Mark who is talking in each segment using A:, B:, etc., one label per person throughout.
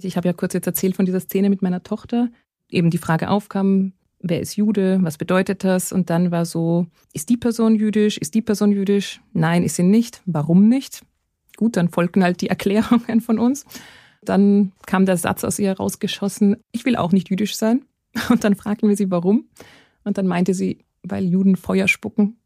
A: Ich habe ja kurz jetzt erzählt von dieser Szene mit meiner Tochter. Eben die Frage aufkam, wer ist Jude, was bedeutet das? Und dann war so, ist die Person jüdisch, ist die Person jüdisch? Nein, ist sie nicht. Warum nicht? Gut, dann folgten halt die Erklärungen von uns. Dann kam der Satz aus ihr rausgeschossen, ich will auch nicht jüdisch sein. Und dann fragten wir sie, warum. Und dann meinte sie, weil Juden Feuer spucken.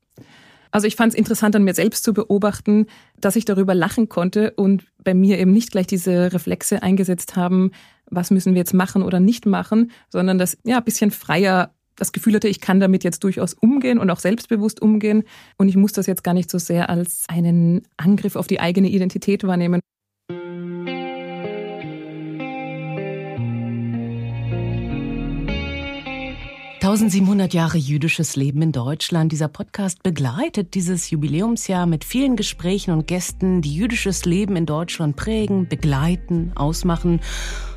A: Also ich fand es interessant an mir selbst zu beobachten, dass ich darüber lachen konnte und bei mir eben nicht gleich diese Reflexe eingesetzt haben, was müssen wir jetzt machen oder nicht machen, sondern das ja ein bisschen freier das Gefühl hatte, ich kann damit jetzt durchaus umgehen und auch selbstbewusst umgehen und ich muss das jetzt gar nicht so sehr als einen Angriff auf die eigene Identität wahrnehmen.
B: 1700 Jahre jüdisches Leben in Deutschland. Dieser Podcast begleitet dieses Jubiläumsjahr mit vielen Gesprächen und Gästen, die jüdisches Leben in Deutschland prägen, begleiten, ausmachen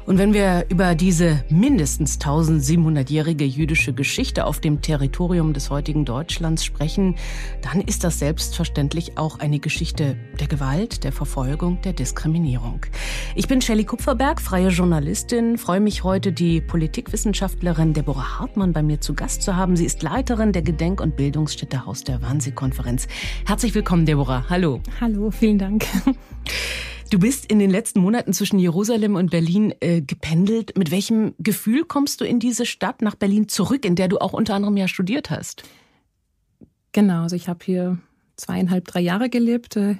B: und wenn wir über diese mindestens 1700-jährige jüdische Geschichte auf dem Territorium des heutigen Deutschlands sprechen, dann ist das selbstverständlich auch eine Geschichte der Gewalt, der Verfolgung, der Diskriminierung. Ich bin Shelley Kupferberg, freie Journalistin, freue mich heute, die Politikwissenschaftlerin Deborah Hartmann bei mir zu Gast zu haben. Sie ist Leiterin der Gedenk- und Bildungsstätte Haus der Wannsee-Konferenz. Herzlich willkommen, Deborah. Hallo.
A: Hallo, vielen Dank.
B: Du bist in den letzten Monaten zwischen Jerusalem und Berlin äh, gependelt. Mit welchem Gefühl kommst du in diese Stadt nach Berlin zurück, in der du auch unter anderem ja studiert hast?
A: Genau, also ich habe hier zweieinhalb, drei Jahre gelebt, äh,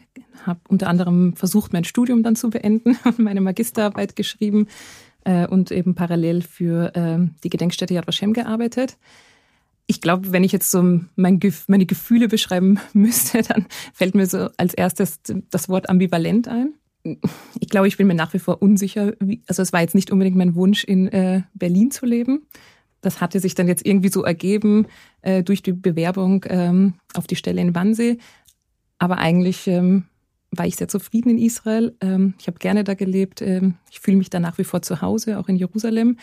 A: habe unter anderem versucht, mein Studium dann zu beenden und meine Magisterarbeit geschrieben äh, und eben parallel für äh, die Gedenkstätte Yad Vashem gearbeitet. Ich glaube, wenn ich jetzt so mein, meine Gefühle beschreiben müsste, dann fällt mir so als erstes das Wort ambivalent ein ich glaube, ich bin mir nach wie vor unsicher. Wie, also es war jetzt nicht unbedingt mein Wunsch, in äh, Berlin zu leben. Das hatte sich dann jetzt irgendwie so ergeben äh, durch die Bewerbung ähm, auf die Stelle in Wannsee. Aber eigentlich ähm, war ich sehr zufrieden in Israel. Ähm, ich habe gerne da gelebt. Ähm, ich fühle mich da nach wie vor zu Hause, auch in Jerusalem.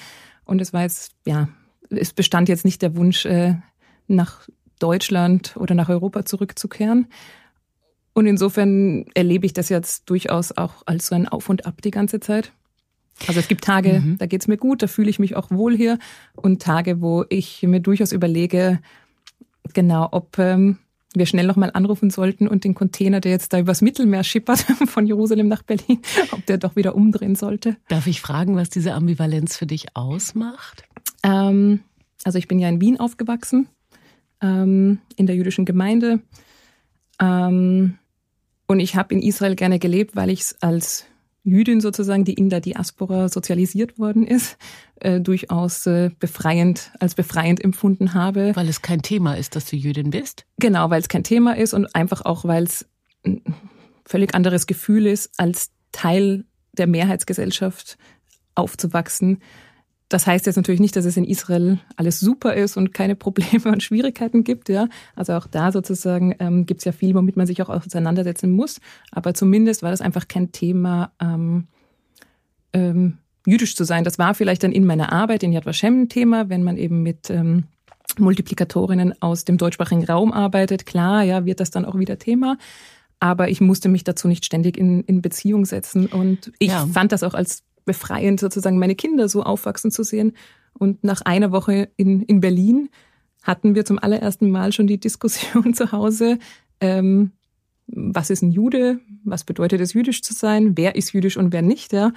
A: Und es war jetzt, ja, es bestand jetzt nicht der Wunsch, äh, nach Deutschland oder nach Europa zurückzukehren. Und insofern erlebe ich das jetzt durchaus auch als so ein Auf und Ab die ganze Zeit. Also es gibt Tage, mhm. da geht's mir gut, da fühle ich mich auch wohl hier. Und Tage, wo ich mir durchaus überlege, genau, ob ähm, wir schnell nochmal anrufen sollten und den Container, der jetzt da übers Mittelmeer schippert, von Jerusalem nach Berlin, ob der doch wieder umdrehen sollte.
B: Darf ich fragen, was diese Ambivalenz für dich ausmacht?
A: Ähm, also ich bin ja in Wien aufgewachsen, ähm, in der jüdischen Gemeinde. Ähm, und ich habe in Israel gerne gelebt, weil ich als Jüdin sozusagen, die in der Diaspora sozialisiert worden ist, äh, durchaus äh, befreiend, als befreiend empfunden habe.
B: Weil es kein Thema ist, dass du Jüdin bist?
A: Genau, weil es kein Thema ist und einfach auch, weil es ein völlig anderes Gefühl ist, als Teil der Mehrheitsgesellschaft aufzuwachsen das heißt jetzt natürlich nicht, dass es in Israel alles super ist und keine Probleme und Schwierigkeiten gibt. Ja. Also auch da sozusagen ähm, gibt es ja viel, womit man sich auch auseinandersetzen muss. Aber zumindest war das einfach kein Thema, ähm, ähm, jüdisch zu sein. Das war vielleicht dann in meiner Arbeit in Yad Vashem ein Thema, wenn man eben mit ähm, Multiplikatorinnen aus dem deutschsprachigen Raum arbeitet. Klar, ja, wird das dann auch wieder Thema. Aber ich musste mich dazu nicht ständig in, in Beziehung setzen. Und ich ja. fand das auch als befreiend, sozusagen meine Kinder so aufwachsen zu sehen. Und nach einer Woche in, in Berlin hatten wir zum allerersten Mal schon die Diskussion zu Hause, ähm, was ist ein Jude, was bedeutet es, jüdisch zu sein, wer ist jüdisch und wer nicht. Ja.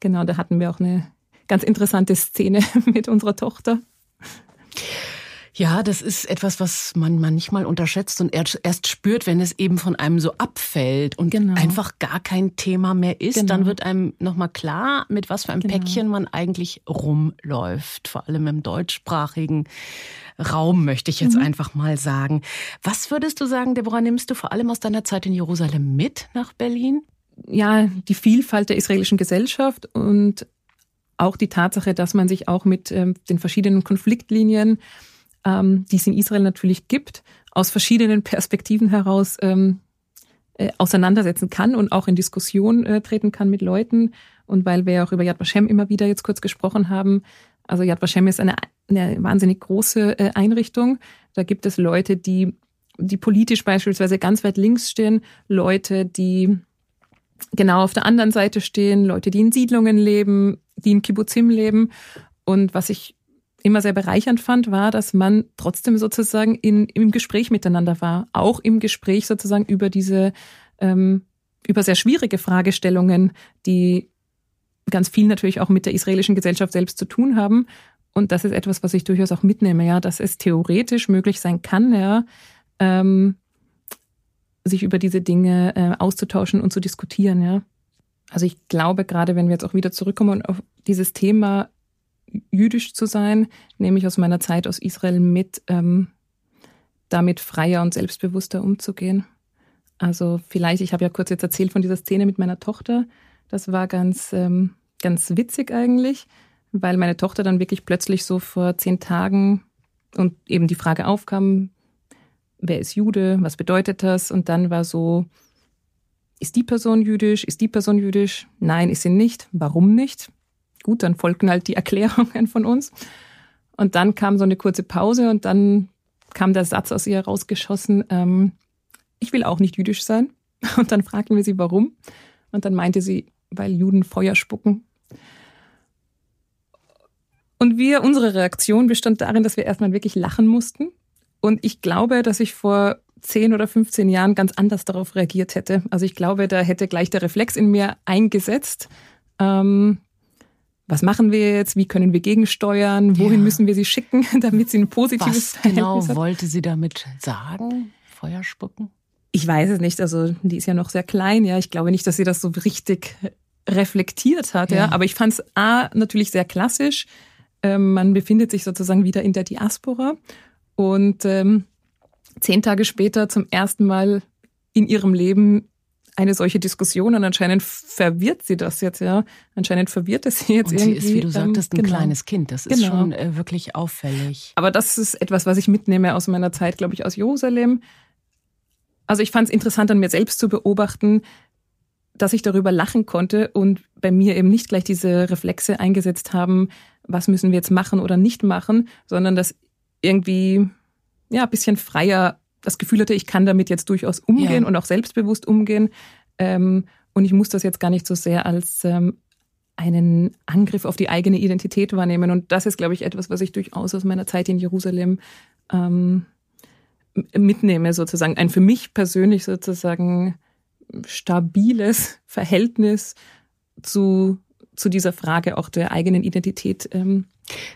A: Genau, da hatten wir auch eine ganz interessante Szene mit unserer Tochter.
B: Ja, das ist etwas, was man manchmal unterschätzt und erst spürt, wenn es eben von einem so abfällt und genau. einfach gar kein Thema mehr ist. Genau. Dann wird einem nochmal klar, mit was für einem genau. Päckchen man eigentlich rumläuft. Vor allem im deutschsprachigen Raum, möchte ich jetzt mhm. einfach mal sagen. Was würdest du sagen, Deborah, nimmst du vor allem aus deiner Zeit in Jerusalem mit nach Berlin?
A: Ja, die Vielfalt der israelischen Gesellschaft und auch die Tatsache, dass man sich auch mit ähm, den verschiedenen Konfliktlinien ähm, die es in Israel natürlich gibt, aus verschiedenen Perspektiven heraus ähm, äh, auseinandersetzen kann und auch in Diskussion äh, treten kann mit Leuten. Und weil wir ja auch über Yad Vashem immer wieder jetzt kurz gesprochen haben, also Yad Vashem ist eine, eine wahnsinnig große äh, Einrichtung. Da gibt es Leute, die, die politisch beispielsweise ganz weit links stehen, Leute, die genau auf der anderen Seite stehen, Leute, die in Siedlungen leben, die in Kibbutzim leben. Und was ich immer sehr bereichernd fand, war, dass man trotzdem sozusagen in, im Gespräch miteinander war. Auch im Gespräch sozusagen über diese, ähm, über sehr schwierige Fragestellungen, die ganz viel natürlich auch mit der israelischen Gesellschaft selbst zu tun haben. Und das ist etwas, was ich durchaus auch mitnehme, ja, dass es theoretisch möglich sein kann, ja, ähm, sich über diese Dinge äh, auszutauschen und zu diskutieren, ja. Also ich glaube, gerade wenn wir jetzt auch wieder zurückkommen auf dieses Thema jüdisch zu sein, nehme ich aus meiner Zeit aus Israel mit, ähm, damit freier und selbstbewusster umzugehen. Also vielleicht, ich habe ja kurz jetzt erzählt von dieser Szene mit meiner Tochter. Das war ganz, ähm, ganz witzig eigentlich, weil meine Tochter dann wirklich plötzlich so vor zehn Tagen und eben die Frage aufkam, wer ist Jude, was bedeutet das? Und dann war so, ist die Person jüdisch, ist die Person jüdisch? Nein, ist sie nicht. Warum nicht? Gut, dann folgten halt die Erklärungen von uns. Und dann kam so eine kurze Pause und dann kam der Satz aus ihr rausgeschossen, ähm, ich will auch nicht jüdisch sein. Und dann fragten wir sie, warum. Und dann meinte sie, weil Juden Feuer spucken. Und wir, unsere Reaktion bestand darin, dass wir erstmal wirklich lachen mussten. Und ich glaube, dass ich vor 10 oder 15 Jahren ganz anders darauf reagiert hätte. Also ich glaube, da hätte gleich der Reflex in mir eingesetzt. Ähm, was machen wir jetzt, wie können wir gegensteuern, wohin ja. müssen wir sie schicken, damit sie ein positives
B: Was genau hat. wollte sie damit sagen? Feuer spucken?
A: Ich weiß es nicht. Also die ist ja noch sehr klein. Ja, ich glaube nicht, dass sie das so richtig reflektiert hat. Ja, ja. aber ich fand es a natürlich sehr klassisch. Ähm, man befindet sich sozusagen wieder in der Diaspora und ähm, zehn Tage später zum ersten Mal in ihrem Leben eine solche Diskussion und anscheinend verwirrt sie das jetzt, ja. Anscheinend verwirrt es sie jetzt
B: und
A: irgendwie.
B: Sie ist, wie du sagtest, ein genau. kleines Kind. Das ist genau. schon äh, wirklich auffällig.
A: Aber das ist etwas, was ich mitnehme aus meiner Zeit, glaube ich, aus Jerusalem. Also ich fand es interessant, an mir selbst zu beobachten, dass ich darüber lachen konnte und bei mir eben nicht gleich diese Reflexe eingesetzt haben, was müssen wir jetzt machen oder nicht machen, sondern dass irgendwie ja ein bisschen freier das Gefühl hatte, ich kann damit jetzt durchaus umgehen ja. und auch selbstbewusst umgehen. Ähm, und ich muss das jetzt gar nicht so sehr als ähm, einen Angriff auf die eigene Identität wahrnehmen. Und das ist, glaube ich, etwas, was ich durchaus aus meiner Zeit in Jerusalem ähm, mitnehme, sozusagen. Ein für mich persönlich sozusagen stabiles Verhältnis zu, zu dieser Frage auch der eigenen Identität ähm,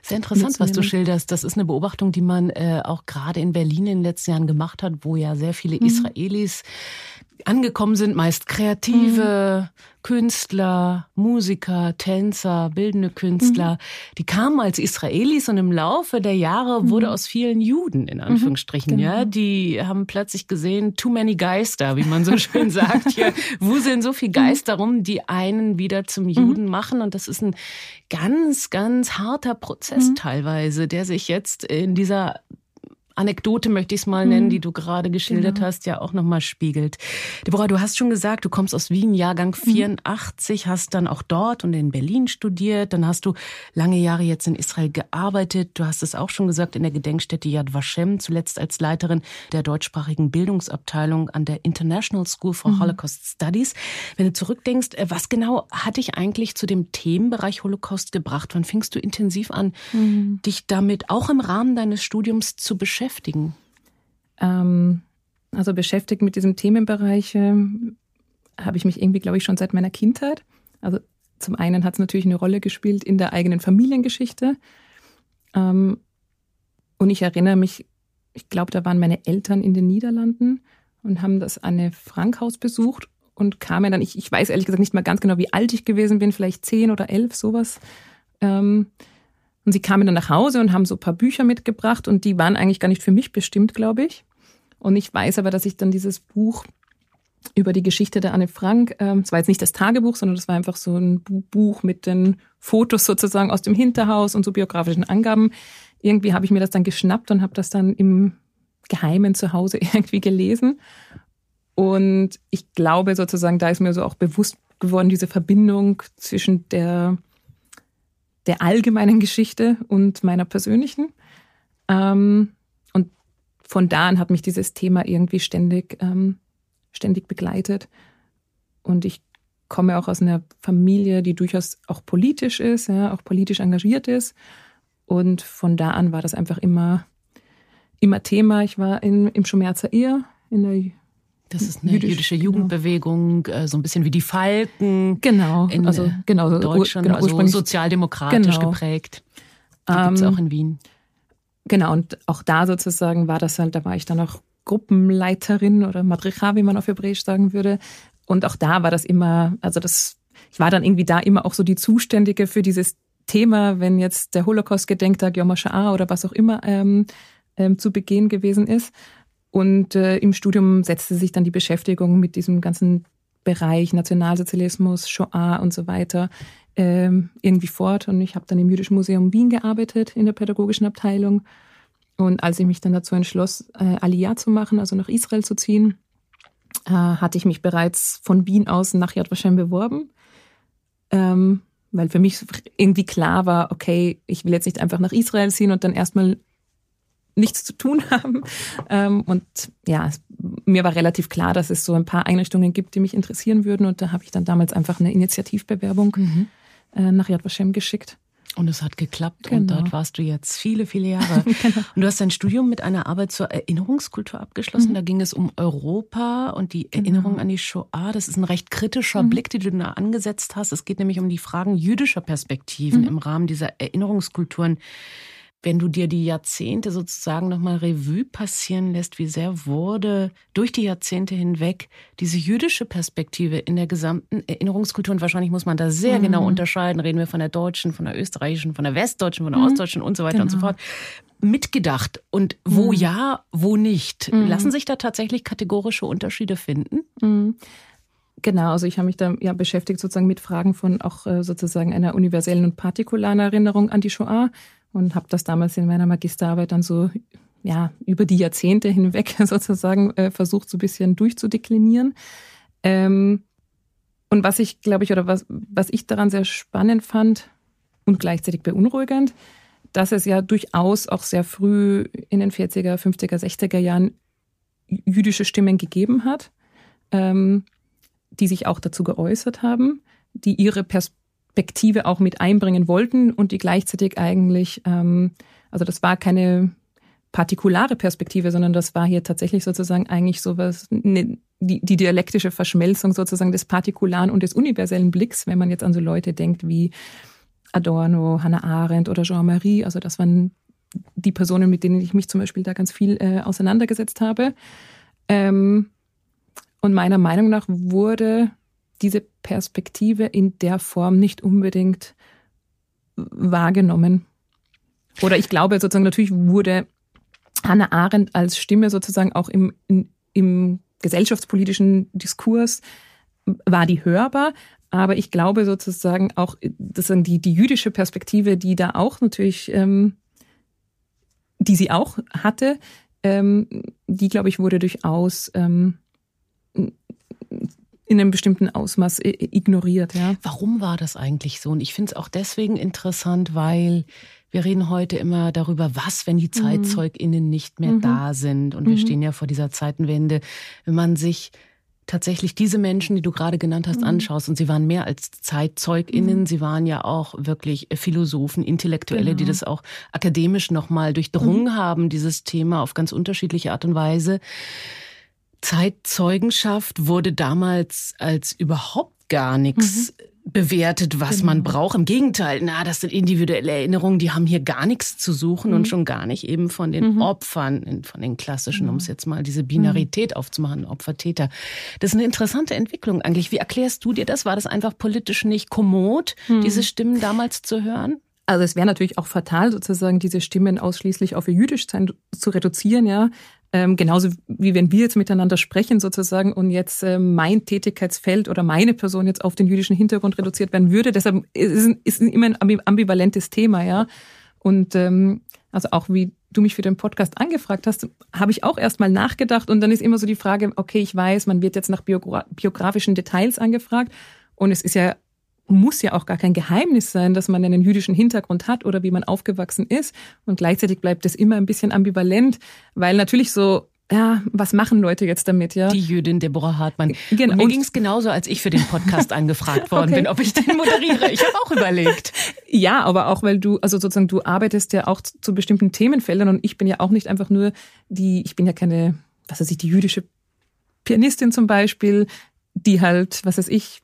B: sehr interessant, was du schilderst. Das ist eine Beobachtung, die man äh, auch gerade in Berlin in den letzten Jahren gemacht hat, wo ja sehr viele mhm. Israelis angekommen sind, meist kreative mhm. Künstler, Musiker, Tänzer, bildende Künstler. Mhm. Die kamen als Israelis und im Laufe der Jahre mhm. wurde aus vielen Juden, in mhm. Anführungsstrichen, genau. ja, die haben plötzlich gesehen, too many Geister, wie man so schön sagt hier. Wo sind so viele Geister rum, die einen wieder zum mhm. Juden machen? Und das ist ein ganz, ganz harter Prozess mhm. teilweise, der sich jetzt in dieser Anekdote möchte ich es mal nennen, mhm. die du gerade geschildert genau. hast, ja auch nochmal spiegelt. Deborah, du hast schon gesagt, du kommst aus Wien, Jahrgang 84, mhm. hast dann auch dort und in Berlin studiert, dann hast du lange Jahre jetzt in Israel gearbeitet. Du hast es auch schon gesagt, in der Gedenkstätte Yad Vashem, zuletzt als Leiterin der deutschsprachigen Bildungsabteilung an der International School for mhm. Holocaust Studies. Wenn du zurückdenkst, äh, was genau hat dich eigentlich zu dem Themenbereich Holocaust gebracht? Wann fingst du intensiv an, mhm. dich damit auch im Rahmen deines Studiums zu beschäftigen? Beschäftigen?
A: Ähm, also beschäftigt mit diesem Themenbereich äh, habe ich mich irgendwie, glaube ich, schon seit meiner Kindheit. Also zum einen hat es natürlich eine Rolle gespielt in der eigenen Familiengeschichte. Ähm, und ich erinnere mich, ich glaube, da waren meine Eltern in den Niederlanden und haben das Anne Frank Haus besucht und kamen dann, ich, ich weiß ehrlich gesagt nicht mal ganz genau, wie alt ich gewesen bin, vielleicht zehn oder elf, sowas. Ähm, und sie kamen dann nach Hause und haben so ein paar Bücher mitgebracht und die waren eigentlich gar nicht für mich bestimmt, glaube ich. Und ich weiß aber, dass ich dann dieses Buch über die Geschichte der Anne Frank, ähm, es war jetzt nicht das Tagebuch, sondern das war einfach so ein Buch mit den Fotos sozusagen aus dem Hinterhaus und so biografischen Angaben. Irgendwie habe ich mir das dann geschnappt und habe das dann im Geheimen zu Hause irgendwie gelesen. Und ich glaube sozusagen, da ist mir so auch bewusst geworden, diese Verbindung zwischen der der allgemeinen Geschichte und meiner persönlichen. Ähm, und von da an hat mich dieses Thema irgendwie ständig, ähm, ständig begleitet. Und ich komme auch aus einer Familie, die durchaus auch politisch ist, ja, auch politisch engagiert ist. Und von da an war das einfach immer, immer Thema. Ich war in, im Schumerzer Ehe, in der
B: das ist eine Jüdisch, jüdische genau. Jugendbewegung, genau. so ein bisschen wie die Falken.
A: Genau,
B: in
A: also
B: äh,
A: genau,
B: Deutschland, genau, also sozialdemokratisch genau. geprägt. Die ähm, gibt es auch in Wien.
A: Genau, und auch da sozusagen war das halt, da war ich dann auch Gruppenleiterin oder Madricha, wie man auf Hebräisch sagen würde. Und auch da war das immer, also das, ich war dann irgendwie da immer auch so die Zuständige für dieses Thema, wenn jetzt der Holocaust-Gedenktag Yom HaShoah oder was auch immer ähm, ähm, zu Beginn gewesen ist. Und äh, im Studium setzte sich dann die Beschäftigung mit diesem ganzen Bereich Nationalsozialismus, Shoah und so weiter ähm, irgendwie fort. Und ich habe dann im Jüdischen Museum Wien gearbeitet in der pädagogischen Abteilung. Und als ich mich dann dazu entschloss, äh, Aliyah zu machen, also nach Israel zu ziehen, äh, hatte ich mich bereits von Wien aus nach Yad Vashem beworben. Ähm, weil für mich irgendwie klar war, okay, ich will jetzt nicht einfach nach Israel ziehen und dann erstmal nichts zu tun haben. Ähm, und ja, mir war relativ klar, dass es so ein paar Einrichtungen gibt, die mich interessieren würden. Und da habe ich dann damals einfach eine Initiativbewerbung mhm. Äh, nach Yad Vashem geschickt.
B: Und es hat geklappt genau. und dort warst du jetzt viele, viele Jahre. genau. Und du hast dein Studium mit einer Arbeit zur Erinnerungskultur abgeschlossen. Mhm. Da ging es um Europa und die genau. Erinnerung an die Shoah. Das ist ein recht kritischer mhm. Blick, den du da angesetzt hast. Es geht nämlich um die Fragen jüdischer Perspektiven mhm. im Rahmen dieser Erinnerungskulturen wenn du dir die Jahrzehnte sozusagen nochmal Revue passieren lässt, wie sehr wurde durch die Jahrzehnte hinweg diese jüdische Perspektive in der gesamten Erinnerungskultur, und wahrscheinlich muss man da sehr mhm. genau unterscheiden, reden wir von der deutschen, von der österreichischen, von der westdeutschen, von der mhm. ostdeutschen und so weiter genau. und so genau. fort, mitgedacht. Und wo mhm. ja, wo nicht. Mhm. Lassen sich da tatsächlich kategorische Unterschiede finden?
A: Mhm. Genau, also ich habe mich da ja beschäftigt sozusagen mit Fragen von auch äh, sozusagen einer universellen und partikularen Erinnerung an die Shoah und habe das damals in meiner Magisterarbeit dann so ja über die Jahrzehnte hinweg sozusagen äh, versucht so ein bisschen durchzudeklinieren. Ähm, und was ich glaube ich oder was was ich daran sehr spannend fand und gleichzeitig beunruhigend, dass es ja durchaus auch sehr früh in den 40er, 50er, 60er Jahren jüdische Stimmen gegeben hat, ähm, die sich auch dazu geäußert haben, die ihre Perspektive Perspektive auch mit einbringen wollten und die gleichzeitig eigentlich, ähm, also das war keine partikulare Perspektive, sondern das war hier tatsächlich sozusagen eigentlich sowas, ne, die, die dialektische Verschmelzung sozusagen des partikularen und des universellen Blicks, wenn man jetzt an so Leute denkt wie Adorno, Hannah Arendt oder Jean-Marie, also das waren die Personen, mit denen ich mich zum Beispiel da ganz viel äh, auseinandergesetzt habe. Ähm, und meiner Meinung nach wurde diese Perspektive in der Form nicht unbedingt wahrgenommen. Oder ich glaube sozusagen, natürlich wurde Hannah Arendt als Stimme sozusagen auch im, in, im gesellschaftspolitischen Diskurs war die hörbar. Aber ich glaube sozusagen auch, sozusagen die, die jüdische Perspektive, die da auch natürlich, ähm, die sie auch hatte, ähm, die, glaube ich, wurde durchaus ähm, in einem bestimmten Ausmaß ignoriert. Ja.
B: Warum war das eigentlich so? Und ich finde es auch deswegen interessant, weil wir reden heute immer darüber, was, wenn die mhm. ZeitzeugInnen nicht mehr mhm. da sind. Und wir mhm. stehen ja vor dieser Zeitenwende. Wenn man sich tatsächlich diese Menschen, die du gerade genannt hast, mhm. anschaust, und sie waren mehr als ZeitzeugInnen, mhm. sie waren ja auch wirklich Philosophen, Intellektuelle, genau. die das auch akademisch nochmal durchdrungen mhm. haben, dieses Thema auf ganz unterschiedliche Art und Weise. Zeitzeugenschaft wurde damals als überhaupt gar nichts mhm. bewertet, was genau. man braucht. Im Gegenteil, na, das sind individuelle Erinnerungen, die haben hier gar nichts zu suchen mhm. und schon gar nicht eben von den mhm. Opfern, von den klassischen, um es jetzt mal diese Binarität mhm. aufzumachen, Opfer-Täter. Das ist eine interessante Entwicklung eigentlich. Wie erklärst du dir das? War das einfach politisch nicht kommod, mhm. diese Stimmen damals zu hören?
A: Also es wäre natürlich auch fatal, sozusagen diese Stimmen ausschließlich auf ihr Jüdischsein zu reduzieren, ja. Ähm, genauso wie wenn wir jetzt miteinander sprechen sozusagen und jetzt äh, mein Tätigkeitsfeld oder meine Person jetzt auf den jüdischen Hintergrund reduziert werden würde. Deshalb ist es immer ein ambivalentes Thema, ja. Und ähm, also auch wie du mich für den Podcast angefragt hast, habe ich auch erstmal nachgedacht und dann ist immer so die Frage, okay, ich weiß, man wird jetzt nach biografischen Details angefragt und es ist ja muss ja auch gar kein Geheimnis sein, dass man einen jüdischen Hintergrund hat oder wie man aufgewachsen ist. Und gleichzeitig bleibt es immer ein bisschen ambivalent, weil natürlich so ja, was machen Leute jetzt damit, ja?
B: Die Jüdin Deborah Hartmann. Genau. Und mir ging es genauso, als ich für den Podcast angefragt worden okay. bin, ob ich den moderiere. Ich habe auch überlegt.
A: Ja, aber auch, weil du, also sozusagen, du arbeitest ja auch zu bestimmten Themenfeldern und ich bin ja auch nicht einfach nur die, ich bin ja keine, was weiß ich, die jüdische Pianistin zum Beispiel, die halt, was weiß ich,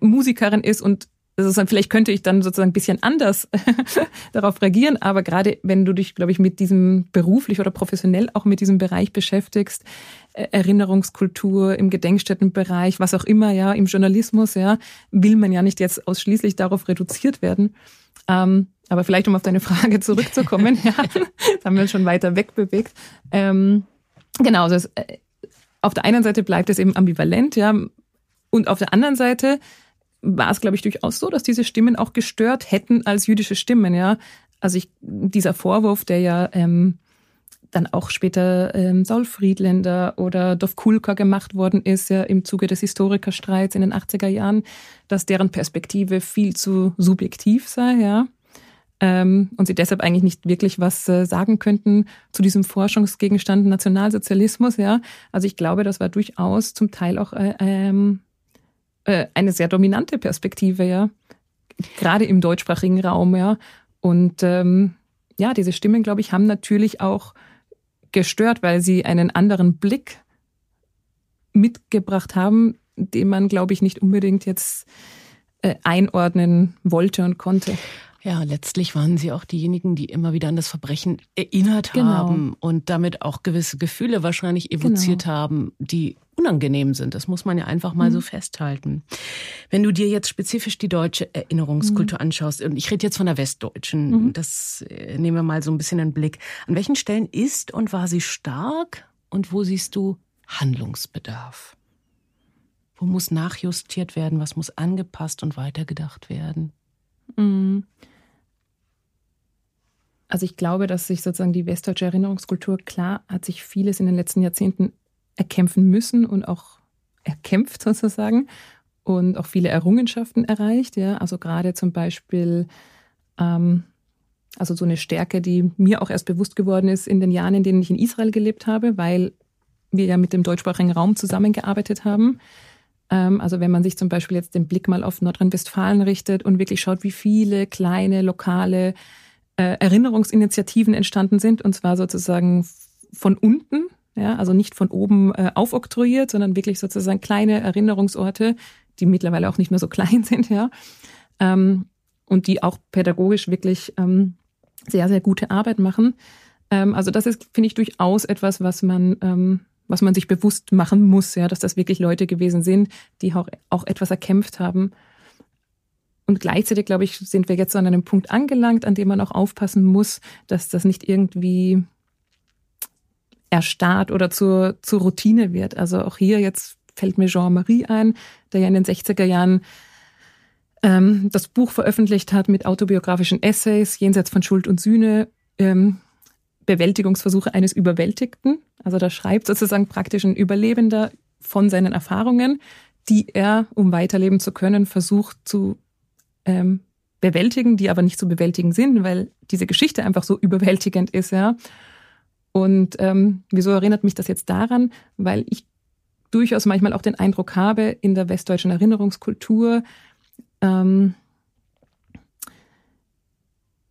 A: Musikerin ist und sozusagen, vielleicht könnte ich dann sozusagen ein bisschen anders darauf reagieren, aber gerade wenn du dich, glaube ich, mit diesem beruflich oder professionell auch mit diesem Bereich beschäftigst, äh, Erinnerungskultur im Gedenkstättenbereich, was auch immer, ja, im Journalismus, ja, will man ja nicht jetzt ausschließlich darauf reduziert werden. Ähm, aber vielleicht, um auf deine Frage zurückzukommen, ja, haben wir uns schon weiter wegbewegt. Ähm, genau, also es, äh, auf der einen Seite bleibt es eben ambivalent, ja, und auf der anderen Seite war es, glaube ich, durchaus so, dass diese Stimmen auch gestört hätten als jüdische Stimmen, ja. Also ich, dieser Vorwurf, der ja ähm, dann auch später ähm, Saul Friedländer oder Dov Kulka gemacht worden ist, ja im Zuge des Historikerstreits in den 80er Jahren, dass deren Perspektive viel zu subjektiv sei, ja. Ähm, und sie deshalb eigentlich nicht wirklich was äh, sagen könnten zu diesem Forschungsgegenstand Nationalsozialismus, ja. Also ich glaube, das war durchaus zum Teil auch äh, ähm, äh, eine sehr dominante Perspektive, ja. Gerade im deutschsprachigen Raum, ja. Und ähm, ja, diese Stimmen, glaube ich, haben natürlich auch gestört, weil sie einen anderen Blick mitgebracht haben, den man, glaube ich, nicht unbedingt jetzt äh, einordnen wollte und konnte.
B: Ja, letztlich waren sie auch diejenigen, die immer wieder an das Verbrechen erinnert genau. haben und damit auch gewisse Gefühle wahrscheinlich evoziert genau. haben, die unangenehm sind. Das muss man ja einfach mal mhm. so festhalten. Wenn du dir jetzt spezifisch die deutsche Erinnerungskultur mhm. anschaust, und ich rede jetzt von der westdeutschen, mhm. das äh, nehmen wir mal so ein bisschen in den Blick. An welchen Stellen ist und war sie stark und wo siehst du Handlungsbedarf? Wo muss nachjustiert werden? Was muss angepasst und weitergedacht werden? Mhm.
A: Also ich glaube, dass sich sozusagen die westdeutsche Erinnerungskultur, klar, hat sich vieles in den letzten Jahrzehnten erkämpfen müssen und auch erkämpft sozusagen und auch viele Errungenschaften erreicht. Ja, also gerade zum Beispiel, ähm, also so eine Stärke, die mir auch erst bewusst geworden ist in den Jahren, in denen ich in Israel gelebt habe, weil wir ja mit dem deutschsprachigen Raum zusammengearbeitet haben. Ähm, also wenn man sich zum Beispiel jetzt den Blick mal auf Nordrhein-Westfalen richtet und wirklich schaut, wie viele kleine lokale äh, Erinnerungsinitiativen entstanden sind, und zwar sozusagen von unten, ja, also nicht von oben äh, aufoktroyiert, sondern wirklich sozusagen kleine Erinnerungsorte, die mittlerweile auch nicht mehr so klein sind, ja, ähm, und die auch pädagogisch wirklich ähm, sehr, sehr gute Arbeit machen. Ähm, also das ist, finde ich, durchaus etwas, was man ähm, was man sich bewusst machen muss, ja, dass das wirklich Leute gewesen sind, die auch, auch etwas erkämpft haben. Und gleichzeitig, glaube ich, sind wir jetzt so an einem Punkt angelangt, an dem man auch aufpassen muss, dass das nicht irgendwie erstarrt oder zur, zur Routine wird. Also auch hier jetzt fällt mir Jean-Marie ein, der ja in den 60er Jahren ähm, das Buch veröffentlicht hat mit autobiografischen Essays, Jenseits von Schuld und Sühne, ähm, Bewältigungsversuche eines Überwältigten. Also da schreibt sozusagen praktisch ein Überlebender von seinen Erfahrungen, die er, um weiterleben zu können, versucht zu ähm, bewältigen, die aber nicht zu bewältigen sind, weil diese Geschichte einfach so überwältigend ist, ja. Und ähm, wieso erinnert mich das jetzt daran? Weil ich durchaus manchmal auch den Eindruck habe, in der westdeutschen Erinnerungskultur, ähm,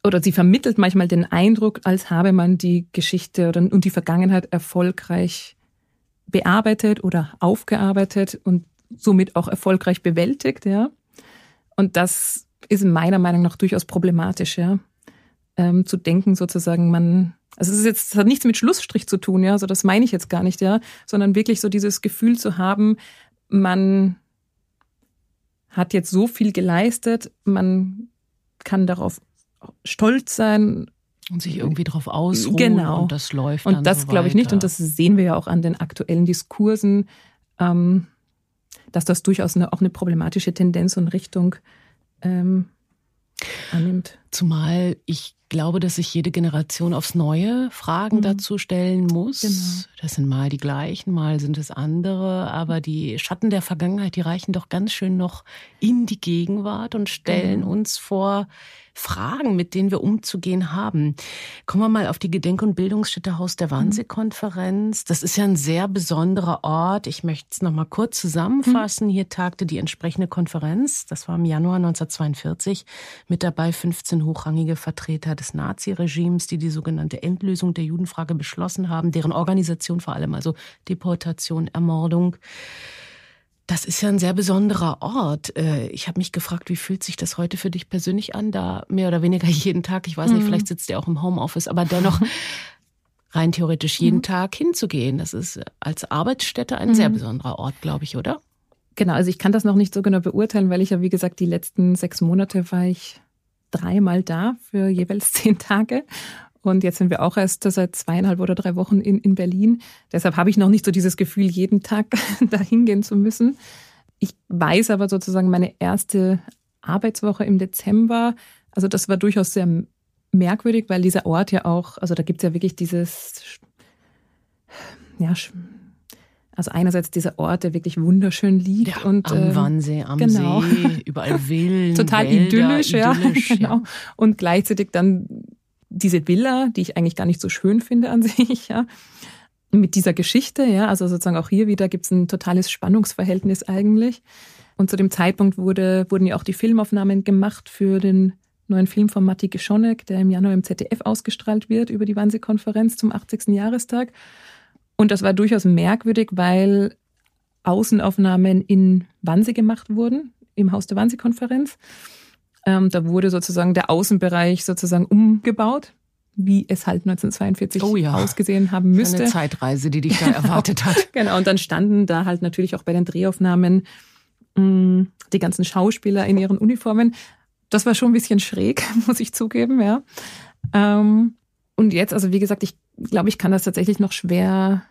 A: oder sie vermittelt manchmal den Eindruck, als habe man die Geschichte und die Vergangenheit erfolgreich bearbeitet oder aufgearbeitet und somit auch erfolgreich bewältigt, ja. Und das ist meiner Meinung nach durchaus problematisch, ja. Ähm, zu denken sozusagen, man, also es ist jetzt, es hat nichts mit Schlussstrich zu tun, ja, so also das meine ich jetzt gar nicht, ja, sondern wirklich so dieses Gefühl zu haben, man hat jetzt so viel geleistet, man kann darauf stolz sein.
B: Und sich irgendwie darauf ausruhen
A: genau.
B: und das läuft.
A: Und das so glaube ich nicht. Und das sehen wir ja auch an den aktuellen Diskursen, ähm, dass das durchaus eine, auch eine problematische Tendenz und Richtung ähm, annimmt.
B: Zumal ich glaube, dass sich jede Generation aufs Neue Fragen mhm. dazu stellen muss. Genau. Das sind mal die gleichen, mal sind es andere, aber die Schatten der Vergangenheit, die reichen doch ganz schön noch in die Gegenwart und stellen genau. uns vor Fragen, mit denen wir umzugehen haben. Kommen wir mal auf die Gedenk- und Bildungsstätte Haus der Wannsee-Konferenz. Das ist ja ein sehr besonderer Ort. Ich möchte es noch mal kurz zusammenfassen. Hier tagte die entsprechende Konferenz. Das war im Januar 1942. Mit dabei 15 hochrangige Vertreter des Naziregimes, die die sogenannte Endlösung der Judenfrage beschlossen haben, deren Organisation vor allem, also Deportation, Ermordung. Das ist ja ein sehr besonderer Ort. Äh, ich habe mich gefragt, wie fühlt sich das heute für dich persönlich an, da mehr oder weniger jeden Tag, ich weiß nicht, mhm. vielleicht sitzt ihr auch im Homeoffice, aber dennoch rein theoretisch jeden mhm. Tag hinzugehen. Das ist als Arbeitsstätte ein mhm. sehr besonderer Ort, glaube ich, oder?
A: Genau, also ich kann das noch nicht so genau beurteilen, weil ich ja, wie gesagt, die letzten sechs Monate war ich dreimal da für jeweils zehn Tage. Und jetzt sind wir auch erst seit zweieinhalb oder drei Wochen in, in Berlin. Deshalb habe ich noch nicht so dieses Gefühl, jeden Tag dahin gehen zu müssen. Ich weiß aber sozusagen meine erste Arbeitswoche im Dezember, also das war durchaus sehr merkwürdig, weil dieser Ort ja auch, also da gibt es ja wirklich dieses, ja, also einerseits dieser Ort, der wirklich wunderschön liegt
B: ja, und am äh, Wannsee, am genau. See, überall Villen,
A: total
B: Wälder,
A: idyllisch, ja, idyllisch, genau. Ja. Und gleichzeitig dann diese Villa, die ich eigentlich gar nicht so schön finde an sich, ja, mit dieser Geschichte, ja, also sozusagen auch hier wieder gibt es ein totales Spannungsverhältnis eigentlich. Und zu dem Zeitpunkt wurde, wurden ja auch die Filmaufnahmen gemacht für den neuen Film von Matti Geschonek, der im Januar im ZDF ausgestrahlt wird über die Wannsee-Konferenz zum 80. Jahrestag. Und das war durchaus merkwürdig, weil Außenaufnahmen in Wannsee gemacht wurden, im Haus der Wannsee-Konferenz. Ähm, da wurde sozusagen der Außenbereich sozusagen umgebaut, wie es halt 1942 oh ja. ausgesehen haben müsste.
B: Eine Zeitreise, die dich da erwartet hat.
A: Genau, und dann standen da halt natürlich auch bei den Drehaufnahmen mh, mm, die ganzen Schauspieler in ihren Uniformen. Das war schon ein bisschen schräg, muss ich zugeben, ja. Ähm, und jetzt, also wie gesagt, ich glaube, ich kann das tatsächlich noch schwer.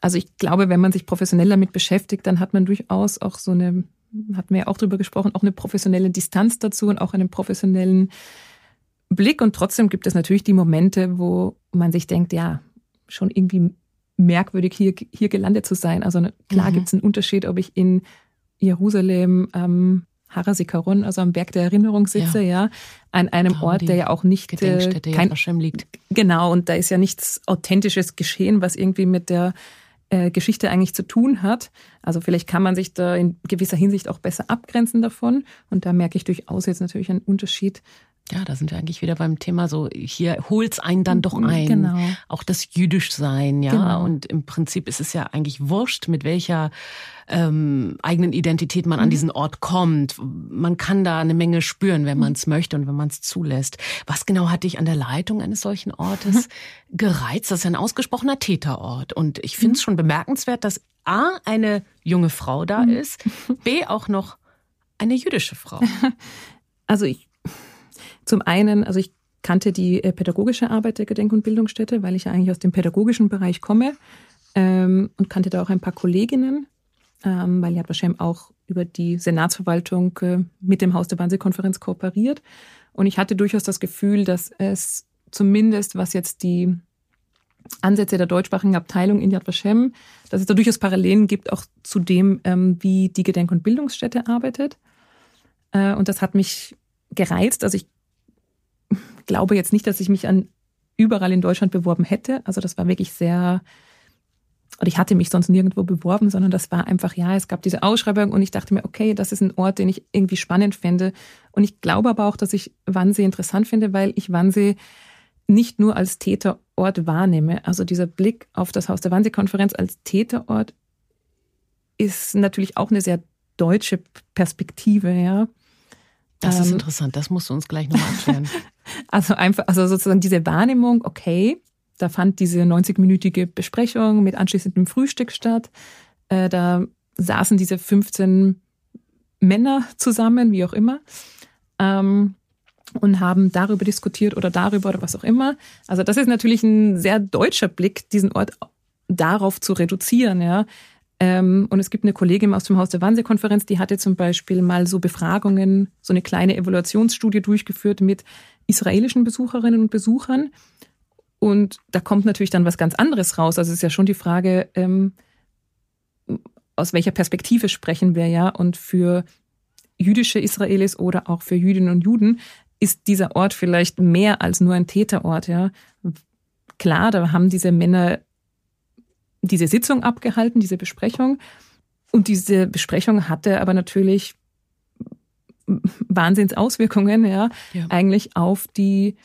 A: Also ich glaube, wenn man sich professionell damit beschäftigt, dann hat man durchaus auch so eine hatten wir ja auch drüber gesprochen, auch eine professionelle Distanz dazu und auch einen professionellen Blick. Und trotzdem gibt es natürlich die Momente, wo man sich denkt, ja, schon irgendwie merkwürdig hier, hier gelandet zu sein. Also klar mhm. gibt es einen Unterschied, ob ich in Jerusalem am Harasikaron, also am Berg der Erinnerung sitze, ja, ja an einem Traum, Ort, der ja auch nicht
B: Gedenkstätte äh, kein, liegt.
A: Genau, und da ist ja nichts Authentisches geschehen, was irgendwie mit der äh, Geschichte eigentlich zu tun hat. Also vielleicht kann man sich da in gewisser Hinsicht auch besser abgrenzen davon. Und da merke ich durchaus jetzt natürlich einen Unterschied
B: ja, da sind wir eigentlich wieder beim Thema so, hier holt's einen dann doch mhm, ein.
A: Genau.
B: Auch das Jüdischsein, ja. Genau. Und im Prinzip ist es ja eigentlich wurscht, mit welcher ähm, eigenen Identität man mhm. an diesen Ort kommt. Man kann da eine Menge spüren, wenn man es mhm. möchte und wenn man es zulässt. Was genau hat dich an der Leitung eines solchen Ortes mhm. gereizt? Das ist ja ein ausgesprochener Täterort. Und ich finde es mhm. schon bemerkenswert, dass A, eine junge Frau da ist, B, auch noch eine jüdische Frau.
A: Also ich zum einen, also ich kannte die äh, pädagogische Arbeit der Gedenk- und Bildungsstätte, weil ich ja eigentlich aus dem pädagogischen Bereich komme ähm, und kannte da auch ein paar Kolleginnen, ähm, weil Yad Vashem auch über die Senatsverwaltung äh, mit dem Haus der Wannsee-Konferenz kooperiert. Und ich hatte durchaus das Gefühl, dass es zumindest, was jetzt die Ansätze der deutschsprachigen Abteilung in Yad Vashem, dass es da durchaus Parallelen gibt, auch zu dem, ähm, wie die Gedenk- und Bildungsstätte arbeitet. Äh, und das hat mich gereizt. Also ich glaube jetzt nicht, dass ich mich an überall in Deutschland beworben hätte. Also das war wirklich sehr, oder ich hatte mich sonst nirgendwo beworben, sondern das war einfach, ja, es gab diese Ausschreibung und ich dachte mir, okay, das ist ein Ort, den ich irgendwie spannend fände. Und ich glaube aber auch, dass ich Wannsee interessant finde, weil ich Wannsee nicht nur als Täterort wahrnehme. Also dieser Blick auf das Haus der Wannsee-Konferenz als Täterort ist natürlich auch eine sehr deutsche Perspektive, ja.
B: Das ist ähm, interessant, das musst du uns gleich nochmal erklären.
A: also einfach, also sozusagen diese Wahrnehmung, okay, da fand diese 90-minütige Besprechung mit anschließendem Frühstück statt. Äh, da saßen diese 15 Männer zusammen, wie auch immer, ähm, und haben darüber diskutiert oder darüber oder was auch immer. Also das ist natürlich ein sehr deutscher Blick, diesen Ort darauf zu reduzieren, ja. Ähm, und es gibt eine Kollegin aus dem Haus der Wannsee-Konferenz, die hatte zum Beispiel mal so Befragungen, so eine kleine Evaluationsstudie durchgeführt mit israelischen Besucherinnen und Besuchern. Und da kommt natürlich dann was ganz anderes raus. Also es ist ja schon die Frage, ähm, aus welcher Perspektive sprechen wir ja. Und für jüdische Israelis oder auch für Jüdinnen und Juden ist dieser Ort vielleicht mehr als nur ein Täterort, ja. Klar, da haben diese Männer diese Sitzung abgehalten, diese Besprechung. Und diese Besprechung hatte aber natürlich Wahnsinnsauswirkungen, ja, ja. eigentlich auf die,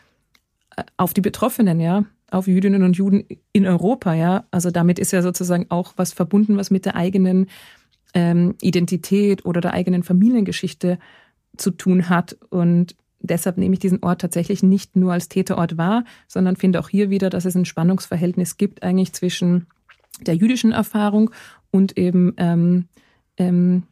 A: auf die Betroffenen, ja, auf Jüdinnen und Juden in Europa, ja. Also damit ist ja sozusagen auch was verbunden, was mit der eigenen ähm, Identität oder der eigenen Familiengeschichte zu tun hat. Und deshalb nehme ich diesen Ort tatsächlich nicht nur als Täterort wahr, sondern finde auch hier wieder, dass es ein Spannungsverhältnis gibt eigentlich zwischen der jüdischen Erfahrung und eben ähm, ähm,